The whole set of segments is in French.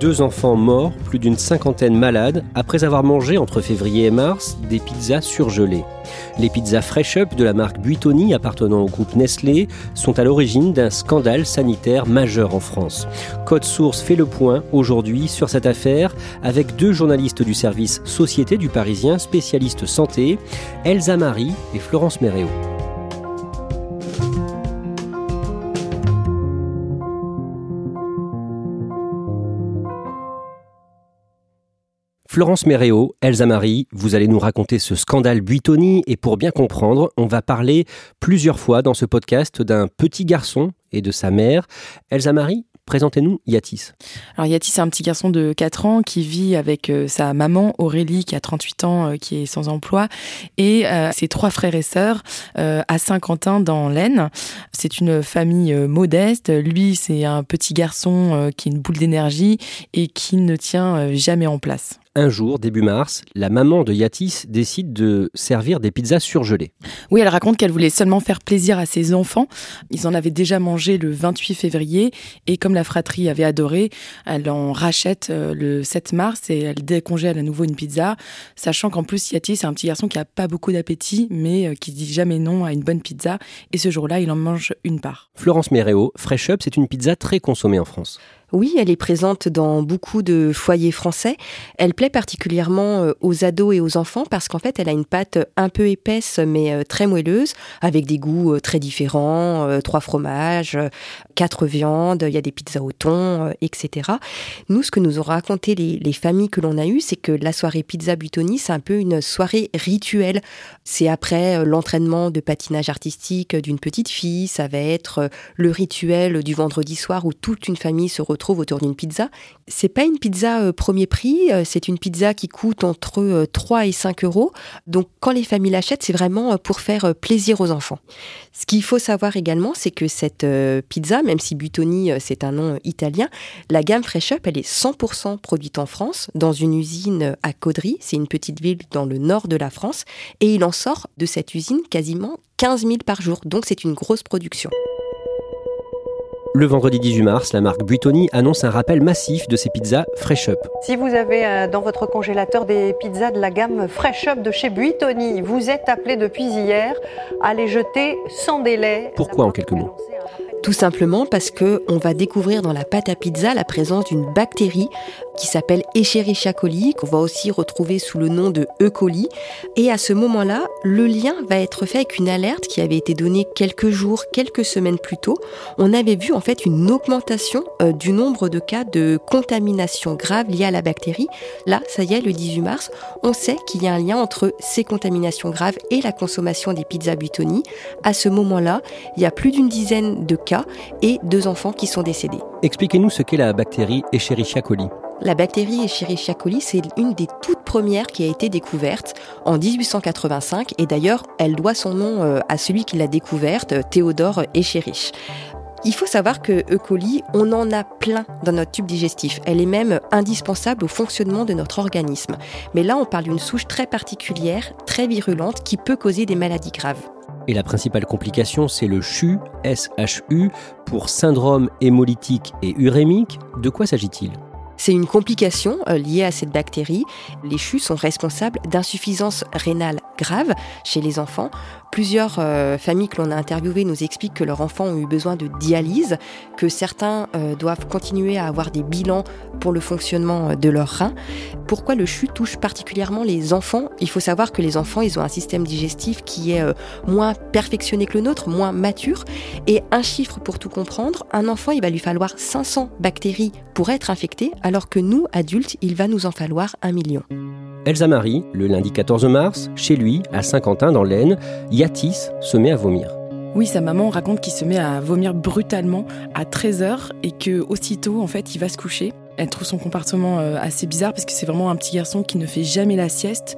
Deux enfants morts, plus d'une cinquantaine malades, après avoir mangé entre février et mars des pizzas surgelées. Les pizzas Fresh Up de la marque Buitoni appartenant au groupe Nestlé sont à l'origine d'un scandale sanitaire majeur en France. Code Source fait le point aujourd'hui sur cette affaire avec deux journalistes du service Société du Parisien, spécialistes santé, Elsa Marie et Florence Méréo. Florence Méréo, Elsa Marie, vous allez nous raconter ce scandale Buitoni et pour bien comprendre, on va parler plusieurs fois dans ce podcast d'un petit garçon et de sa mère. Elsa Marie, Présentez-nous Yatis. Alors Yatis, c'est un petit garçon de 4 ans qui vit avec euh, sa maman Aurélie qui a 38 ans, euh, qui est sans emploi, et euh, ses trois frères et sœurs à Saint-Quentin dans l'Aisne. C'est une famille modeste. Lui, c'est un petit garçon qui est une boule d'énergie et qui ne tient jamais en place un jour, début mars, la maman de Yatis décide de servir des pizzas surgelées. Oui, elle raconte qu'elle voulait seulement faire plaisir à ses enfants. Ils en avaient déjà mangé le 28 février et comme la fratrie avait adoré, elle en rachète euh, le 7 mars et elle décongèle à nouveau une pizza, sachant qu'en plus Yatis c'est un petit garçon qui a pas beaucoup d'appétit mais euh, qui dit jamais non à une bonne pizza et ce jour-là, il en mange une part. Florence Méréo, Fresh Up, c'est une pizza très consommée en France. Oui, elle est présente dans beaucoup de foyers français. Elle plaît particulièrement euh, aux ados et aux enfants parce qu'en fait, elle a une pâte un peu épaisse mais euh, très moelleuse, avec des goûts euh, très différents, trois fromages, quatre viandes, il y a des pizzas au thon, etc. Nous, ce que nous ont raconté les, familles que l'on a eues, c'est que la soirée pizza Butoni, c'est un peu une soirée rituelle. C'est après l'entraînement de patinage artistique d'une petite fille, ça va être le rituel du vendredi soir où toute une famille se retrouve trouve autour d'une pizza. C'est pas une pizza euh, premier prix, euh, c'est une pizza qui coûte entre 3 euh, et 5 euros. Donc quand les familles l'achètent, c'est vraiment pour faire plaisir aux enfants. Ce qu'il faut savoir également, c'est que cette pizza, même si Butoni c'est un nom italien, la gamme Fresh Up, elle est 100% produite en France, dans une usine à Caudry, c'est une petite ville dans le nord de la France, et il en sort de cette usine quasiment 15 000 par jour. Donc c'est une grosse production. Le vendredi 18 mars, la marque Buitoni annonce un rappel massif de ses pizzas Fresh Up. Si vous avez euh, dans votre congélateur des pizzas de la gamme Fresh Up de chez Buitoni, vous êtes appelé depuis hier à les jeter sans délai. Pourquoi en quelques mots tout simplement parce que on va découvrir dans la pâte à pizza la présence d'une bactérie qui s'appelle Escherichia coli, qu'on va aussi retrouver sous le nom de E. coli. Et à ce moment-là, le lien va être fait avec une alerte qui avait été donnée quelques jours, quelques semaines plus tôt. On avait vu en fait une augmentation euh, du nombre de cas de contamination grave liée à la bactérie. Là, ça y est, le 18 mars, on sait qu'il y a un lien entre ces contaminations graves et la consommation des pizzas Butoni. À ce moment-là, il y a plus d'une dizaine de cas et deux enfants qui sont décédés. Expliquez-nous ce qu'est la bactérie Escherichia coli. La bactérie Escherichia coli, c'est une des toutes premières qui a été découverte en 1885 et d'ailleurs, elle doit son nom euh, à celui qui l'a découverte, Théodore Escherichia. Il faut savoir que E. coli, on en a plein dans notre tube digestif. Elle est même indispensable au fonctionnement de notre organisme. Mais là, on parle d'une souche très particulière, très virulente, qui peut causer des maladies graves. Et la principale complication, c'est le CHU, SHU, pour syndrome hémolytique et urémique. De quoi s'agit-il? C'est une complication euh, liée à cette bactérie. Les CHU sont responsables d'insuffisance rénale grave chez les enfants. Plusieurs euh, familles que l'on a interviewées nous expliquent que leurs enfants ont eu besoin de dialyse, que certains euh, doivent continuer à avoir des bilans pour le fonctionnement de leurs reins. Pourquoi le CHU touche particulièrement les enfants? Il faut savoir que les enfants, ils ont un système digestif qui est moins perfectionné que le nôtre, moins mature. Et un chiffre pour tout comprendre, un enfant, il va lui falloir 500 bactéries pour être infecté, alors que nous, adultes, il va nous en falloir un million. Elsa Marie, le lundi 14 mars, chez lui, à Saint-Quentin dans l'Aisne, Yatis se met à vomir. Oui, sa maman raconte qu'il se met à vomir brutalement à 13h et que aussitôt, en fait, il va se coucher. Elle trouve son comportement euh, assez bizarre parce que c'est vraiment un petit garçon qui ne fait jamais la sieste.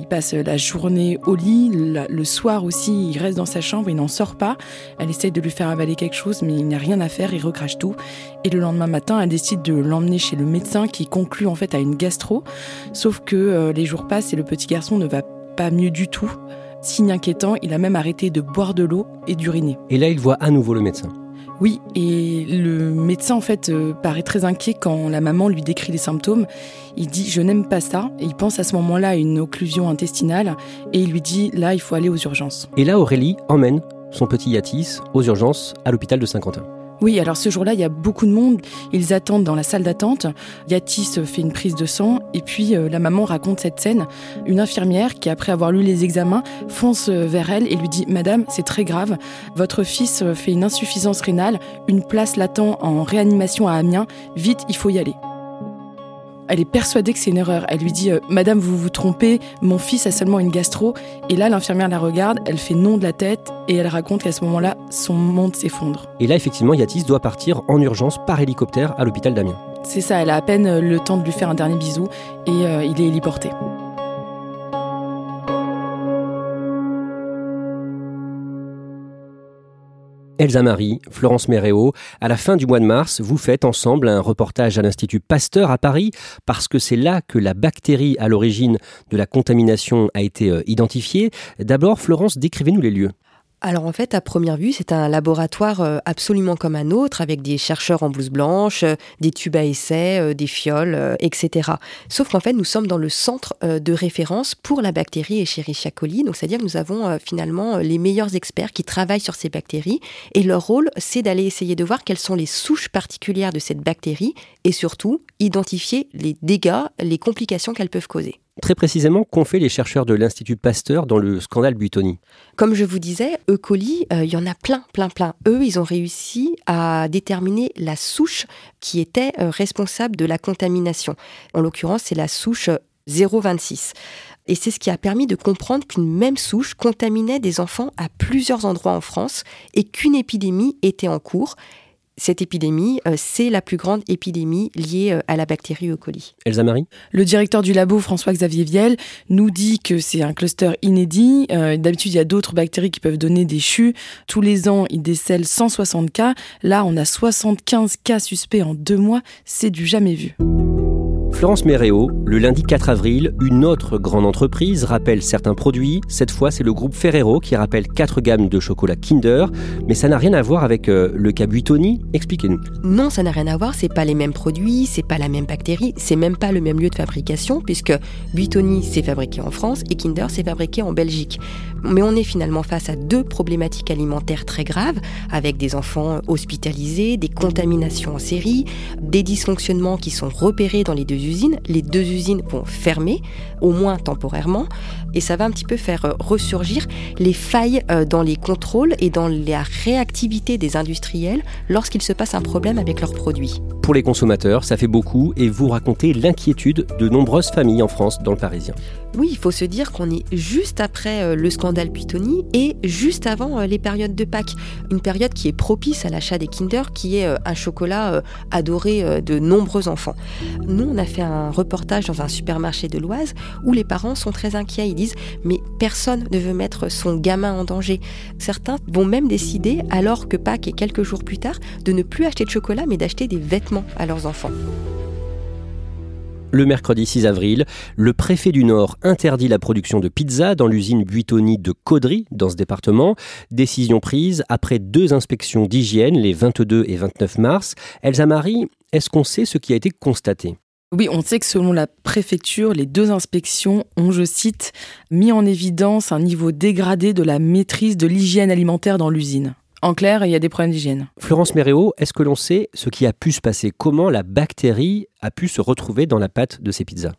Il passe la journée au lit, le soir aussi, il reste dans sa chambre, il n'en sort pas. Elle essaye de lui faire avaler quelque chose, mais il n'a rien à faire, il recrache tout. Et le lendemain matin, elle décide de l'emmener chez le médecin qui conclut en fait à une gastro. Sauf que euh, les jours passent et le petit garçon ne va pas mieux du tout. Signe inquiétant, il a même arrêté de boire de l'eau et d'uriner. Et là, il voit à nouveau le médecin. Oui, et le médecin en fait euh, paraît très inquiet quand la maman lui décrit les symptômes. Il dit je n'aime pas ça et il pense à ce moment-là à une occlusion intestinale et il lui dit là il faut aller aux urgences. Et là Aurélie emmène son petit Yatis aux urgences à l'hôpital de Saint-Quentin. Oui, alors ce jour-là, il y a beaucoup de monde. Ils attendent dans la salle d'attente. Yatis fait une prise de sang et puis euh, la maman raconte cette scène. Une infirmière qui, après avoir lu les examens, fonce euh, vers elle et lui dit Madame, c'est très grave. Votre fils euh, fait une insuffisance rénale. Une place l'attend en réanimation à Amiens. Vite, il faut y aller. Elle est persuadée que c'est une erreur. Elle lui dit euh, Madame, vous vous trompez, mon fils a seulement une gastro. Et là, l'infirmière la regarde, elle fait non de la tête et elle raconte qu'à ce moment-là, son monde s'effondre. Et là, effectivement, Yatis doit partir en urgence par hélicoptère à l'hôpital d'Amiens. C'est ça, elle a à peine euh, le temps de lui faire un dernier bisou et euh, il est héliporté. Elsa Marie, Florence Méréo, à la fin du mois de mars, vous faites ensemble un reportage à l'Institut Pasteur à Paris parce que c'est là que la bactérie à l'origine de la contamination a été euh, identifiée. D'abord, Florence, décrivez-nous les lieux alors en fait, à première vue, c'est un laboratoire euh, absolument comme un autre, avec des chercheurs en blouse blanche, euh, des tubes à essai, euh, des fioles, etc. Sauf qu'en fait, nous sommes dans le centre de référence pour la bactérie Escherichia coli. Donc, c'est-à-dire que nous avons finalement les meilleurs experts qui travaillent sur ces bactéries. Et leur rôle, c'est d'aller essayer de voir quelles sont les souches particulières de cette bactérie et surtout identifier les dégâts, les complications qu'elles peuvent causer. Très précisément, qu'ont fait les chercheurs de l'Institut Pasteur dans le scandale Buitoni Comme je vous disais, E. coli, euh, il y en a plein, plein, plein. Eux, ils ont réussi à déterminer la souche qui était euh, responsable de la contamination. En l'occurrence, c'est la souche 026. Et c'est ce qui a permis de comprendre qu'une même souche contaminait des enfants à plusieurs endroits en France et qu'une épidémie était en cours cette épidémie, euh, c'est la plus grande épidémie liée euh, à la bactérie E. coli. Elsa Marie Le directeur du labo, François-Xavier Viel, nous dit que c'est un cluster inédit. Euh, d'habitude, il y a d'autres bactéries qui peuvent donner des chus. Tous les ans, il décèle 160 cas. Là, on a 75 cas suspects en deux mois. C'est du jamais vu. Florence Méréo, le lundi 4 avril, une autre grande entreprise rappelle certains produits. Cette fois, c'est le groupe Ferrero qui rappelle quatre gammes de chocolat Kinder. Mais ça n'a rien à voir avec euh, le cas Buitoni. Expliquez-nous. Non, ça n'a rien à voir. C'est pas les mêmes produits, c'est pas la même bactérie, c'est même pas le même lieu de fabrication puisque Buitoni c'est fabriqué en France et Kinder c'est fabriqué en Belgique. Mais on est finalement face à deux problématiques alimentaires très graves avec des enfants hospitalisés, des contaminations en série, des dysfonctionnements qui sont repérés dans les deux Les deux usines vont fermer, au moins temporairement, et ça va un petit peu faire euh, ressurgir les failles euh, dans les contrôles et dans la réactivité des industriels lorsqu'il se passe un problème avec leurs produits. Pour les consommateurs, ça fait beaucoup et vous racontez l'inquiétude de nombreuses familles en France dans le Parisien. Oui, il faut se dire qu'on est juste après euh, le scandale Pitoni et juste avant les périodes de Pâques. Une période qui est propice à l'achat des Kinder, qui est un chocolat adoré de nombreux enfants. Nous, on a fait un reportage dans un supermarché de l'Oise où les parents sont très inquiets. Ils disent mais personne ne veut mettre son gamin en danger. Certains vont même décider, alors que Pâques est quelques jours plus tard, de ne plus acheter de chocolat mais d'acheter des vêtements à leurs enfants. Le mercredi 6 avril, le préfet du Nord interdit la production de pizza dans l'usine Buitoni de Caudry, dans ce département. Décision prise après deux inspections d'hygiène les 22 et 29 mars. Elsa Marie, est-ce qu'on sait ce qui a été constaté? Oui, on sait que selon la préfecture, les deux inspections ont, je cite, mis en évidence un niveau dégradé de la maîtrise de l'hygiène alimentaire dans l'usine. En clair, il y a des problèmes d'hygiène. Florence Méréo, est-ce que l'on sait ce qui a pu se passer? Comment la bactérie a pu se retrouver dans la pâte de ces pizzas?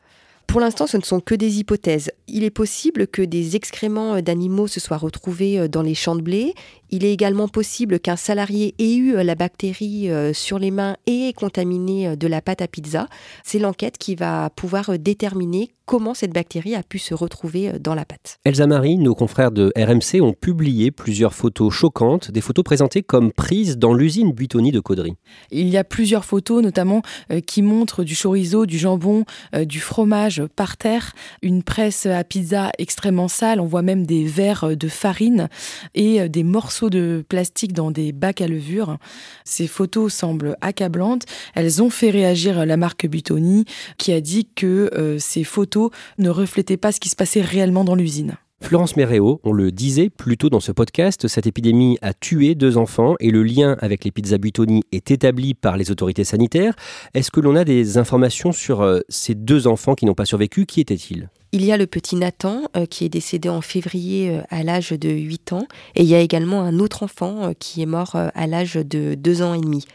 Pour l'instant, ce ne sont que des hypothèses. Il est possible que des excréments d'animaux se soient retrouvés euh, dans les champs de blé. Il est également possible qu'un salarié ait eu euh, la bactérie euh, sur les mains et ait contaminé de la pâte à pizza. C'est l'enquête qui va pouvoir déterminer comment cette bactérie a pu se retrouver euh, dans la pâte. Elsa Marie, nos confrères de RMC ont publié plusieurs photos choquantes, des photos présentées comme prises dans l'usine Buitoni de Caudry. Il y a plusieurs photos, notamment euh, qui montrent du chorizo, du jambon, euh, du fromage par terre, une presse à pizza extrêmement sale. On voit même des verres de farine et des morceaux de plastique dans des bacs à levure. Ces photos semblent accablantes. Elles ont fait réagir la marque Buitoni, qui a dit que ces photos ne reflétait pas ce qui se passait réellement dans l'usine. Florence Méréo, on le disait plus tôt dans ce podcast, cette épidémie a tué deux enfants et le lien avec les pizzas Buitoni est établi par les autorités sanitaires. Est-ce que l'on a des informations sur euh, ces deux enfants qui n'ont pas survécu? Qui étaient-ils? Il y a le petit Nathan euh, qui est décédé en février euh, à l'âge de 8 ans et il y a également un autre enfant qui est mort à l'âge de 2 ans et demi.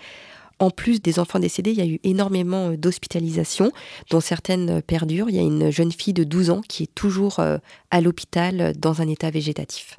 En plus des enfants décédés, il y a eu énormément euh, d'hospitalisations, dont certaines euh, perdurent. Il y a une jeune fille de 12 ans qui est toujours euh, à l'hôpital dans un état végétatif.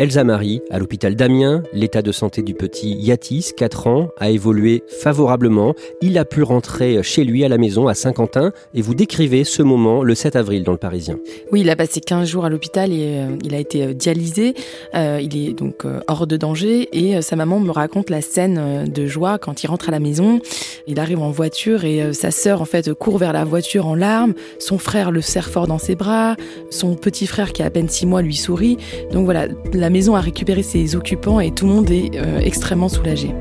Elsa Marie, à l'hôpital d'Amiens, l'état de santé du petit Yatis, 4 ans, a évolué favorablement. Il a pu rentrer chez lui à la maison à Saint-Quentin et vous décrivez ce moment le 7 avril dans le Parisien. Oui, il a passé 15 jours à l'hôpital et euh, il a été euh, dialysé. Euh, il est donc hors de danger et sa maman me raconte la scène de joie quand il rentre à la maison. Il arrive en voiture et sa sœur en fait court vers la voiture en larmes. Son frère le serre fort dans ses bras. Son petit frère qui a à peine 6 mois lui sourit. Donc voilà, la la maison a récupéré ses occupants et tout le monde est euh, extrêmement soulagé.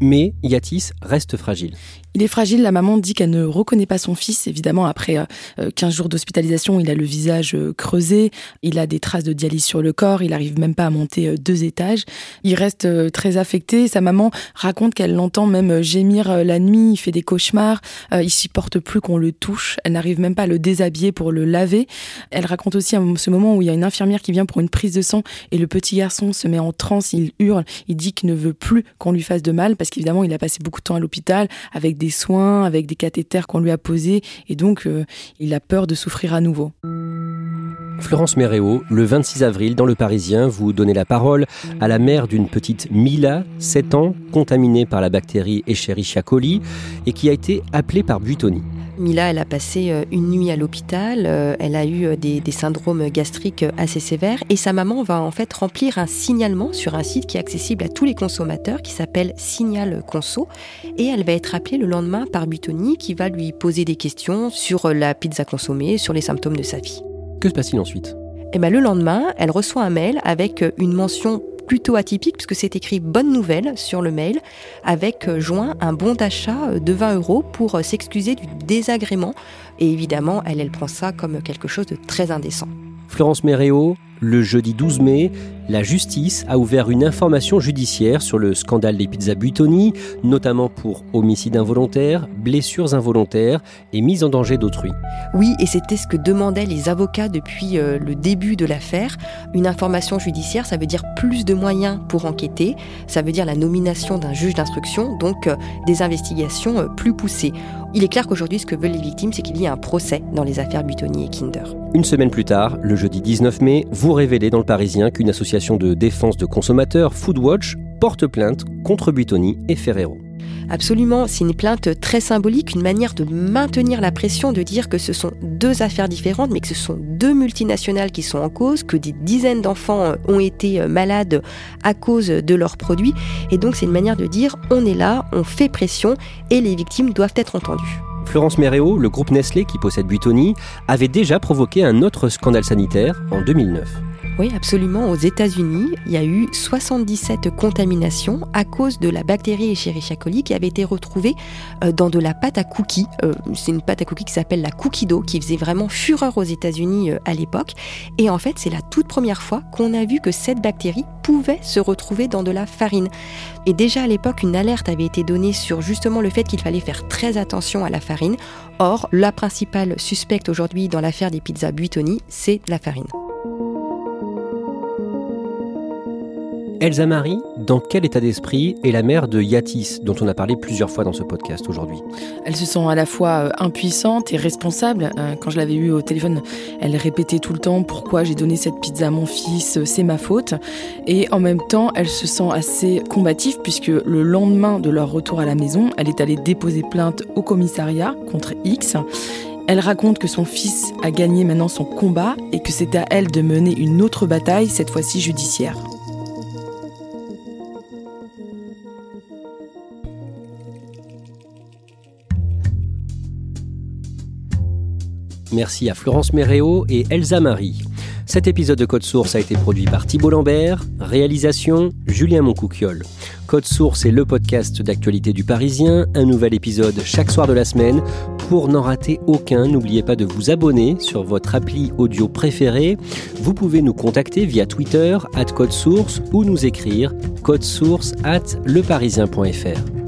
Mais Yatis reste fragile. Il est fragile, la maman dit qu'elle ne reconnaît pas son fils. Évidemment, après 15 euh, euh, jours d'hospitalisation, il a le visage euh, creusé, il a des traces de dialyse sur le corps, il n'arrive même pas à monter deux étages. Il reste très affecté. Sa maman raconte qu'elle l'entend même gémir la nuit, il fait des cauchemars, il supporte plus qu'on le touche, elle n'arrive même pas à le déshabiller pour le laver. Elle raconte aussi ce moment où il y a une infirmière qui vient pour une prise de sang et le petit garçon se met en transe, il hurle, il dit qu'il ne veut plus qu'on lui fasse de mal parce qu'évidemment il a passé beaucoup de temps à l'hôpital avec des soins, avec des cathéters qu'on lui a posés, et donc euh, il a peur de souffrir à nouveau. Florence Méréo, le 26 avril, dans Le Parisien, vous donnez la parole à la mère d'une petite Mila, 7 ans, contaminée par la bactérie Escherichia coli, et qui a été appelée par Buitoni. Mila, elle a passé euh, une nuit à l'hôpital, euh, elle a eu euh, des, syndromes gastriques assez sévères et sa maman va en fait remplir un signalement sur un site qui est accessible à tous les consommateurs qui s'appelle Signal Conso et elle va être appelée le lendemain par Butoni qui va lui poser des questions sur la pizza consommée, sur les symptômes de sa vie. Que se passe-t-il ensuite? Et eh ben, le lendemain, elle reçoit un mail avec une mention plutôt atypique puisque c'est écrit bonne nouvelle sur le mail avec euh, joint un bon d'achat euh, de 20 euros pour euh, s'excuser du désagrément. Et évidemment, elle, elle prend ça comme quelque chose de très indécent. Florence Méréo, le jeudi 12 mai, la justice a ouvert une information judiciaire sur le scandale des pizzas Buitoni, notamment pour homicide involontaire, blessures involontaires et mise en danger d'autrui. Oui, et c'était ce que demandaient les avocats depuis euh, le début de l'affaire. Une information judiciaire, ça veut dire plus de moyens pour enquêter, ça veut dire la nomination d'un juge d'instruction, donc euh, des investigations euh, plus poussées. Il est clair qu'aujourd'hui, ce que veulent les victimes, c'est qu'il y ait un procès dans les affaires Buitoni et Kinder. Une semaine plus tard, le jeudi 19 mai, vous révélez dans le Parisien qu'une association de défense de consommateurs, Foodwatch, porte plainte contre Buitoni et Ferrero. Absolument, c'est une plainte très symbolique, une manière de maintenir la pression, de dire que ce sont deux affaires différentes, mais que ce sont deux multinationales qui sont en cause, que des dizaines d'enfants ont été malades à cause de leurs produits. Et donc c'est une manière de dire on est là, on fait pression et les victimes doivent être entendues. Florence Méréo, le groupe Nestlé qui possède Buitoni, avait déjà provoqué un autre scandale sanitaire en 2009. Oui, absolument. Aux États-Unis, il y a eu 77 contaminations à cause de la bactérie Escherichia coli qui avait été retrouvée euh, dans de la pâte à cookies. Euh, c'est une pâte à cookies qui s'appelle la cookie dough, qui faisait vraiment fureur aux États-Unis euh, à l'époque. Et en fait, c'est la toute première fois qu'on a vu que cette bactérie pouvait se retrouver dans de la farine. Et déjà à l'époque, une alerte avait été donnée sur justement le fait qu'il fallait faire très attention à la farine. Or, la principale suspecte aujourd'hui dans l'affaire des pizzas Buitoni, c'est la farine. Elsa Marie, dans quel état d'esprit est la mère de Yatis, dont on a parlé plusieurs fois dans ce podcast aujourd'hui Elle se sent à la fois euh, impuissante et responsable. Euh, quand je l'avais eue au téléphone, elle répétait tout le temps pourquoi j'ai donné cette pizza à mon fils, euh, c'est ma faute. Et en même temps, elle se sent assez combative puisque le lendemain de leur retour à la maison, elle est allée déposer plainte au commissariat contre X. Elle raconte que son fils a gagné maintenant son combat et que c'est à elle de mener une autre bataille, cette fois-ci judiciaire. Merci à Florence Méréo et Elsa Marie. Cet épisode de Code Source a été produit par Thibault Lambert, réalisation Julien Moncouquiole. Code Source est le podcast d'actualité du Parisien, un nouvel épisode chaque soir de la semaine. Pour n'en rater aucun, n'oubliez pas de vous abonner sur votre appli audio préférée. Vous pouvez nous contacter via Twitter, at Code Source, ou nous écrire source at leparisien.fr.